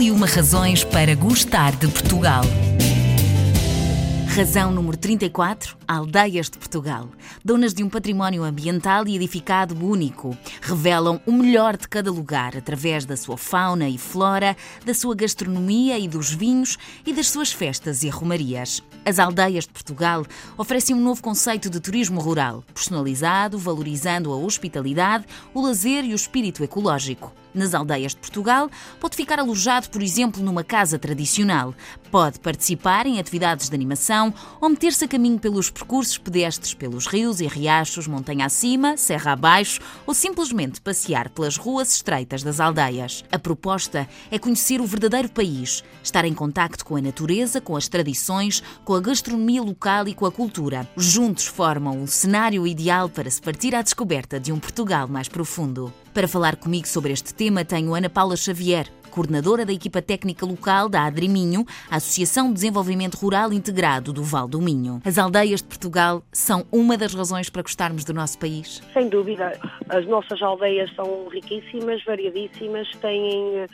E uma razões para gostar de Portugal. Razão número 34. Aldeias de Portugal. Donas de um património ambiental e edificado único. Revelam o melhor de cada lugar através da sua fauna e flora, da sua gastronomia e dos vinhos e das suas festas e romarias. As aldeias de Portugal oferecem um novo conceito de turismo rural, personalizado, valorizando a hospitalidade, o lazer e o espírito ecológico. Nas aldeias de Portugal, pode ficar alojado, por exemplo, numa casa tradicional. Pode participar em atividades de animação ou meter-se a caminho pelos percursos pedestres pelos rios e riachos, montanha acima, serra abaixo ou simplesmente passear pelas ruas estreitas das aldeias. A proposta é conhecer o verdadeiro país, estar em contacto com a natureza, com as tradições, com a gastronomia local e com a cultura. Juntos formam um cenário ideal para se partir à descoberta de um Portugal mais profundo. Para falar comigo sobre este tema, tenho Ana Paula Xavier, coordenadora da equipa técnica local da Adriminho, a Associação de Desenvolvimento Rural Integrado do Val do Minho. As aldeias de Portugal são uma das razões para gostarmos do nosso país? Sem dúvida. As nossas aldeias são riquíssimas, variadíssimas, têm eh,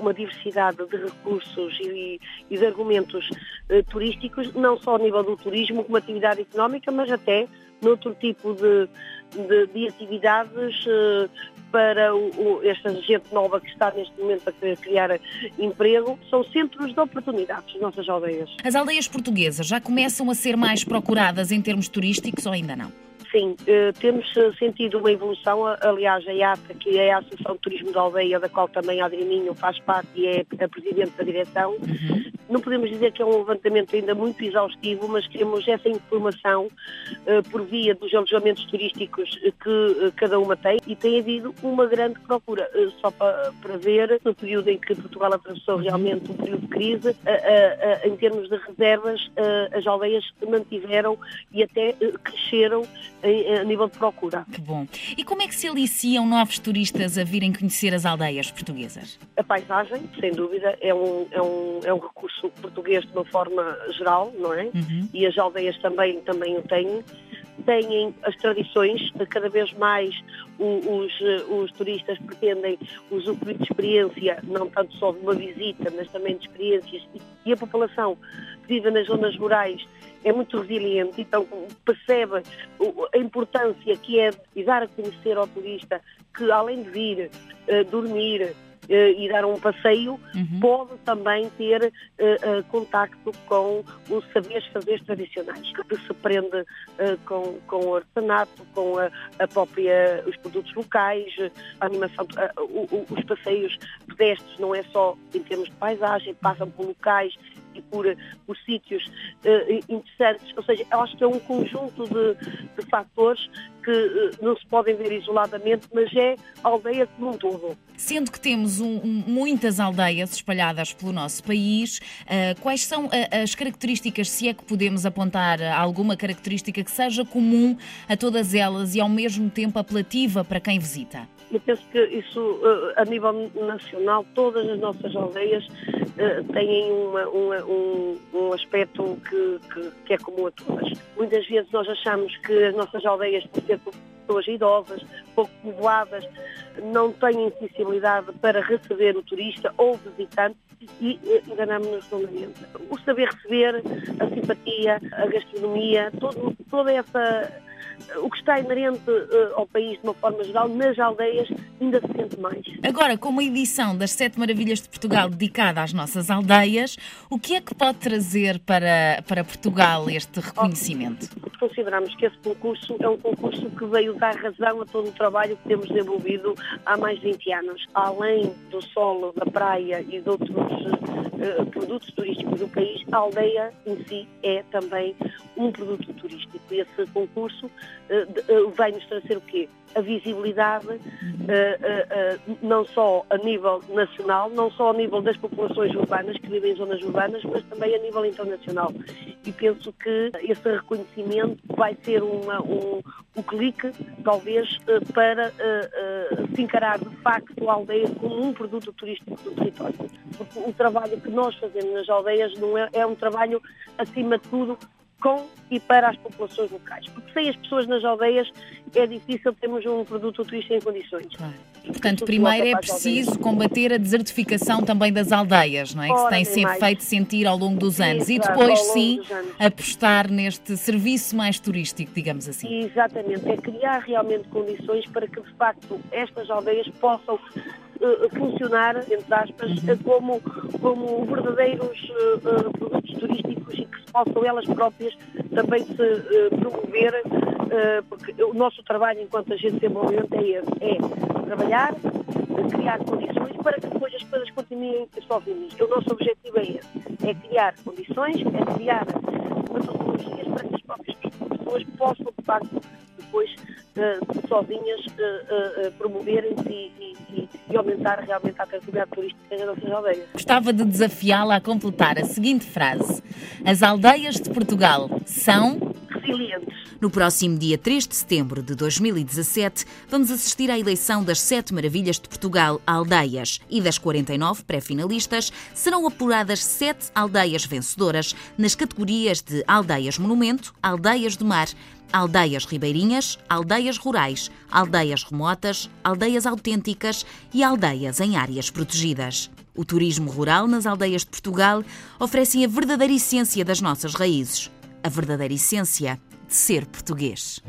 uma diversidade de recursos e, de argumentos eh, turísticos, não só a nível do turismo como atividade económica, mas até noutro tipo de, de, de atividades uh, para o, o, esta gente nova que está neste momento a querer criar emprego, são centros de oportunidades, as nossas aldeias. As aldeias portuguesas já começam a ser mais procuradas em termos turísticos ou ainda não? Sim, eh, temos eh, sentido uma evolução. Aliás, a IATA, que é a Associação de Turismo da Aldeia, da qual também a Adrianinho faz parte e é a presidente da direção, uhum. não podemos dizer que é um levantamento ainda muito exaustivo, mas temos essa informação uh, por via dos alojamentos turísticos que cada uma tem e tem havido uma grande procura. Só para, para ver, no período em que Portugal atravessou realmente um período de crise, em termos de reservas, as aldeias mantiveram e até cresceram a nível de procura. Que bom. E como é que se aliciam novos turistas a virem conhecer as aldeias portuguesas? A paisagem, sem dúvida, é um, é um, é um recurso português de uma forma geral, não é? Uhum. E as aldeias também, também o têm têm as tradições, cada vez mais os, os, turistas pretendem usufruir de experiência, não tanto só de uma visita, mas também de experiências, e a população que vive nas zonas rurais é muito resiliente, então percebe a importância que é de dar a conhecer ao turista que além de vir uh, dormir, Uh, e dar um passeio, uhum. pode também ter uh, uh, contacto com os saberes fazeres tradicionais, que se prende com, com o artesanato, com a, a, própria, os produtos locais, a animação, o, o, os passeios pedestres, não é só em termos de paisagem, passam por locais e por, por sítios uh, interessantes. Ou seja, eu acho que é um conjunto de, de fatores que uh, não se podem ver isoladamente, mas é a aldeia como um todo. Sendo que temos um, muitas aldeias espalhadas pelo nosso país, uh, quais são as características, se é que podemos apontar alguma característica que seja comum a todas elas e ao mesmo tempo apelativa para quem visita? Eu penso que isso, a nível nacional, todas as nossas aldeias uh, têm uma, uma, um, um, aspecto que, que, que, é comum a todas. Muitas vezes nós achamos que as nossas aldeias, por ser pessoas idosas, pouco povoadas, não têm sensibilidade para receber o turista ou o visitante e uh, enganamos-nos redondamente. O saber receber, a simpatia, a gastronomia, todo, toda essa o que está inerente uh, ao país de uma forma geral, nas aldeias ainda se sente mais. Agora, com uma edição das Sete Maravilhas de Portugal dedicada às nossas aldeias, o que é que pode trazer para, para Portugal este reconhecimento? Consideramos que esse concurso é um concurso que veio dar razão a todo o trabalho que temos desenvolvido há mais de 20 anos. Além do solo, da praia e de outros uh, produtos turísticos do país, a aldeia em si é também um produto turístico. Esse concurso uh, vai nos trazer o quê? A visibilidade, não só a nível nacional, não só a nível das populações urbanas que vivem em zonas urbanas, mas também a nível internacional. E penso que esse reconhecimento vai ser uma, um, um clique, talvez, para se encarar de facto a aldeia como um produto turístico do território. Porque o trabalho que nós fazemos nas aldeias não é, é um trabalho, acima de tudo, com e para as populações locais. Porque sem as pessoas nas aldeias é difícil termos um produto turístico em condições. Portanto, primeiro é preciso combater a desertificação também das aldeias, não é? que se tem sempre feito sentir ao longo dos anos. E depois, sim, apostar neste serviço mais turístico, digamos assim. Exatamente. É criar realmente condições para que, de facto, estas aldeias possam uh, funcionar, entre aspas, uhum. como, como verdadeiros uh, produtos turísticos e que possam elas próprias também se uh, promover, porque o nosso trabalho enquanto agente desenvolvimento é esse, é trabalhar, criar condições para que depois as coisas continuem sozinhas. O nosso objetivo é esse, é criar condições, é criar metodologias para que as próprias pessoas possam, de facto, depois, uh, sozinhas, uh, uh, promoverem-se e, e, e, aumentar realmente a atratividade turística das nossas aldeias. Gostava de desafiá-la a completar a seguinte frase. As aldeias de Portugal são... Resilientes. No próximo dia 3 de setembro de 2017, vamos assistir à eleição das Sete Maravilhas de Portugal Aldeias e das 49 pré-finalistas serão apuradas sete aldeias vencedoras nas categorias de Aldeias Monumento, Aldeias do Mar, aldeias ribeirinhas, aldeias rurais, aldeias remotas, aldeias autênticas e aldeias em áreas protegidas. O turismo rural nas aldeias de Portugal oferece a verdadeira essência das nossas raízes, a verdadeira essência de ser português.